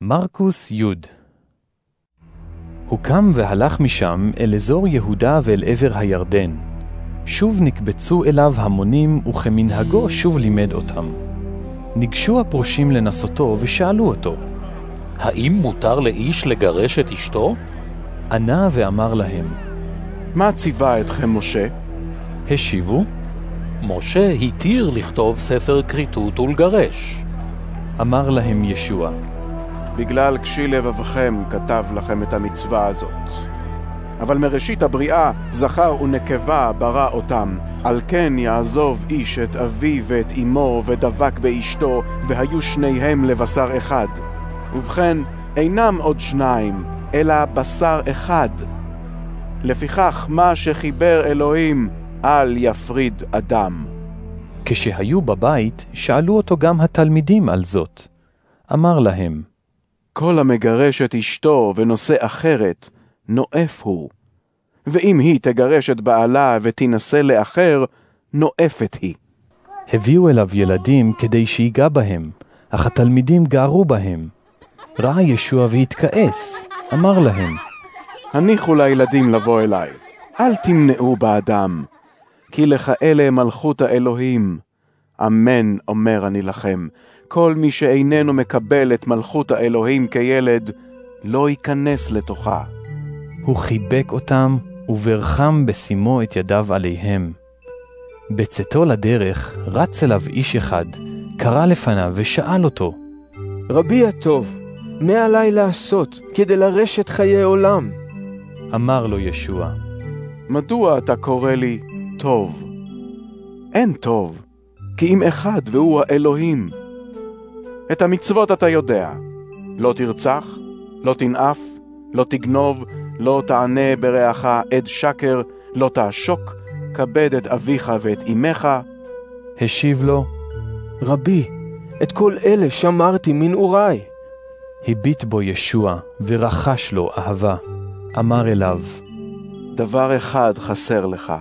מרקוס י. הוא קם והלך משם אל אזור יהודה ואל עבר הירדן. שוב נקבצו אליו המונים, וכמנהגו שוב לימד אותם. ניגשו הפרושים לנסותו ושאלו אותו. האם מותר לאיש לגרש את אשתו? ענה ואמר להם. מה ציווה אתכם משה? השיבו. משה התיר לכתוב ספר כריתות ולגרש. אמר להם ישוע. בגלל קשי לבבכם כתב לכם את המצווה הזאת. אבל מראשית הבריאה זכר ונקבה ברא אותם, על כן יעזוב איש את אביו ואת אמו ודבק באשתו, והיו שניהם לבשר אחד. ובכן, אינם עוד שניים, אלא בשר אחד. לפיכך, מה שחיבר אלוהים, אל יפריד אדם. כשהיו בבית, שאלו אותו גם התלמידים על זאת. אמר להם, כל המגרש את אשתו ונושא אחרת, נואף הוא. ואם היא תגרש את בעלה ותינשא לאחר, נואפת היא. הביאו אליו ילדים כדי שיגע בהם, אך התלמידים גערו בהם. ראה ישוע והתכעס, אמר להם, הניחו לילדים לבוא אליי, אל תמנעו באדם, כי לכאלה מלכות האלוהים. אמן אומר אני לכם, כל מי שאיננו מקבל את מלכות האלוהים כילד, לא ייכנס לתוכה. הוא חיבק אותם, וברכם בשימו את ידיו עליהם. בצאתו לדרך רץ אליו איש אחד, קרא לפניו ושאל אותו, רבי הטוב, מה עלי לעשות כדי לרשת חיי עולם? אמר לו ישוע, מדוע אתה קורא לי טוב? אין טוב, כי אם אחד והוא האלוהים. את המצוות אתה יודע, לא תרצח, לא תנאף, לא תגנוב, לא תענה ברעך עד שקר, לא תעשוק, כבד את אביך ואת אמך. השיב לו, רבי, את כל אלה שמרתי מנעורי. הביט בו ישוע ורחש לו אהבה. אמר אליו, דבר אחד חסר לך.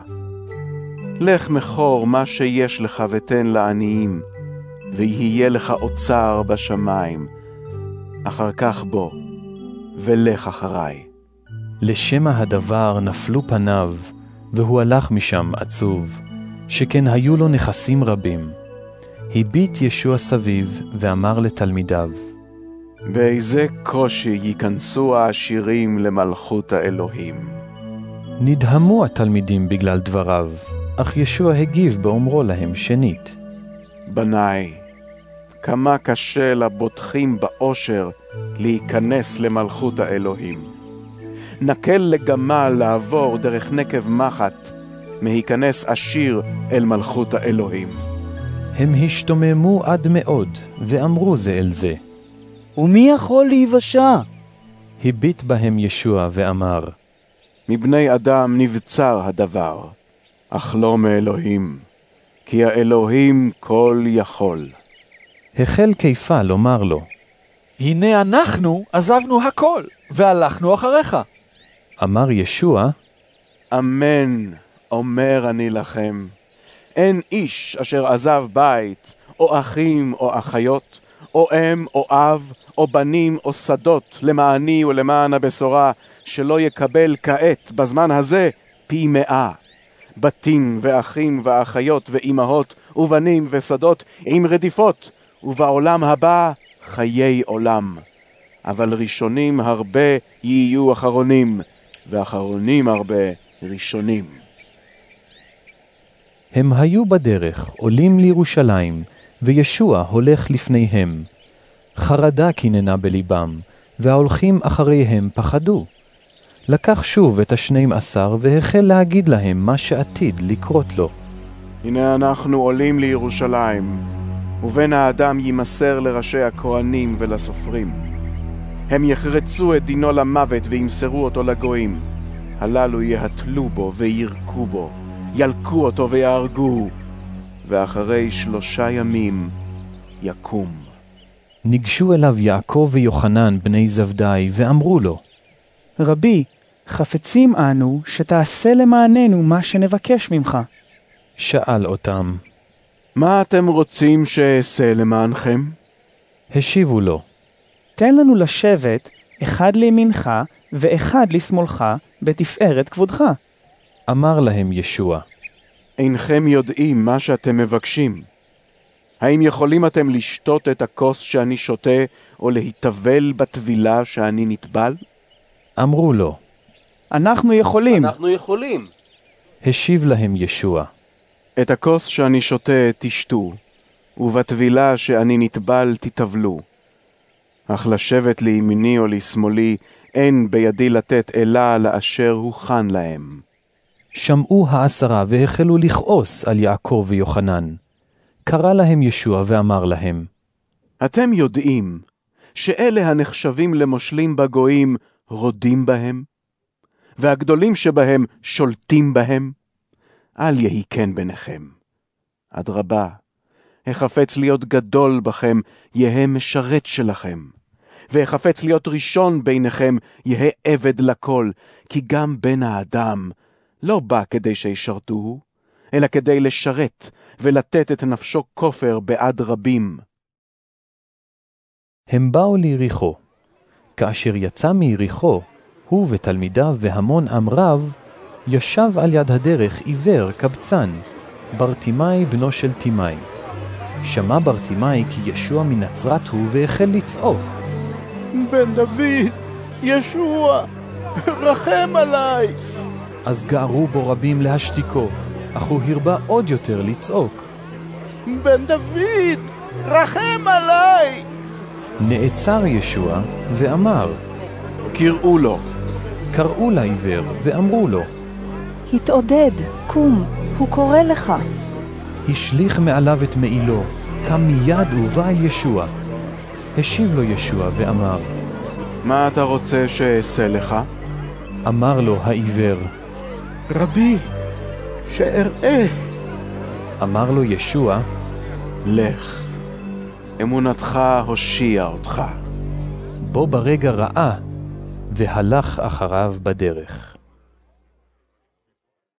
לך מכור מה שיש לך ותן לעניים, ויהיה לך אוצר בשמיים. אחר כך בוא, ולך אחריי. לשמע הדבר נפלו פניו, והוא הלך משם עצוב, שכן היו לו נכסים רבים. הביט ישוע סביב, ואמר לתלמידיו, באיזה קושי ייכנסו העשירים למלכות האלוהים. נדהמו התלמידים בגלל דבריו, אך ישוע הגיב באומרו להם שנית. בניי, כמה קשה לבוטחים באושר להיכנס למלכות האלוהים. נקל לגמל לעבור דרך נקב מחט, מהיכנס עשיר אל מלכות האלוהים. הם השתוממו עד מאוד, ואמרו זה אל זה. ומי יכול להיוושע? הביט בהם ישוע ואמר, מבני אדם נבצר הדבר, אך לא מאלוהים, כי האלוהים כל יכול. החל כיפה לומר לו, הנה אנחנו עזבנו הכל, והלכנו אחריך. אמר ישוע, אמן, אומר אני לכם, אין איש אשר עזב בית, או אחים או אחיות, או אם או אב, או בנים או שדות, למעני ולמען הבשורה, שלא יקבל כעת, בזמן הזה, פי מאה. בתים ואחים ואחיות ואימהות ובנים ושדות עם רדיפות, ובעולם הבא חיי עולם. אבל ראשונים הרבה יהיו אחרונים, ואחרונים הרבה ראשונים. הם היו בדרך, עולים לירושלים, וישוע הולך לפניהם. חרדה קיננה בלבם, וההולכים אחריהם פחדו. לקח שוב את השנים עשר, והחל להגיד להם מה שעתיד לקרות לו. הנה אנחנו עולים לירושלים, ובן האדם יימסר לראשי הכהנים ולסופרים. הם יחרצו את דינו למוות וימסרו אותו לגויים. הללו יהתלו בו וירקו בו, ילקו אותו ויהרגו, ואחרי שלושה ימים יקום. ניגשו אליו יעקב ויוחנן בני זבדי, ואמרו לו, רבי, חפצים אנו שתעשה למעננו מה שנבקש ממך. שאל אותם. מה אתם רוצים שאעשה למענכם? השיבו לו, תן לנו לשבת, אחד לימינך ואחד לשמאלך, בתפארת כבודך. אמר להם ישוע, אינכם יודעים מה שאתם מבקשים. האם יכולים אתם לשתות את הכוס שאני שותה, או להיטבל בטבילה שאני נטבל? אמרו לו, אנחנו יכולים. אנחנו יכולים. השיב להם ישוע, את הכוס שאני שותה תשתו, ובטבילה שאני נטבל תטבלו. אך לשבת לימיני או לשמאלי, אין בידי לתת אלא לאשר הוכן להם. שמעו העשרה והחלו לכעוס על יעקב ויוחנן. קרא להם ישוע ואמר להם, אתם יודעים שאלה הנחשבים למושלים בגויים רודים בהם, והגדולים שבהם שולטים בהם? אל יהי כן ביניכם. אדרבה, החפץ להיות גדול בכם, יהא משרת שלכם. והחפץ להיות ראשון ביניכם, יהא עבד לכל, כי גם בן האדם לא בא כדי שישרתוהו, אלא כדי לשרת ולתת את נפשו כופר בעד רבים. הם באו ליריחו. כאשר יצא מיריחו, הוא ותלמידיו והמון עם רב, ישב על יד הדרך עיוור קבצן, ברטימאי בנו של תימאי. שמע ברטימאי כי ישוע מנצרת הוא והחל לצעוק. בן דוד, ישוע, רחם עליי. אז גערו בו רבים להשתיקו, אך הוא הרבה עוד יותר לצעוק. בן דוד, רחם עליי. נעצר ישוע ואמר, קראו לו. קראו לעיוור ואמרו לו, התעודד, קום, הוא קורא לך. השליך מעליו את מעילו, קם מיד ובא אל ישוע. השיב לו ישוע ואמר, מה אתה רוצה שאעשה לך? אמר לו העיוור, רבי, שאראה. אמר לו ישוע, לך, אמונתך הושיעה אותך. בו ברגע ראה, והלך אחריו בדרך.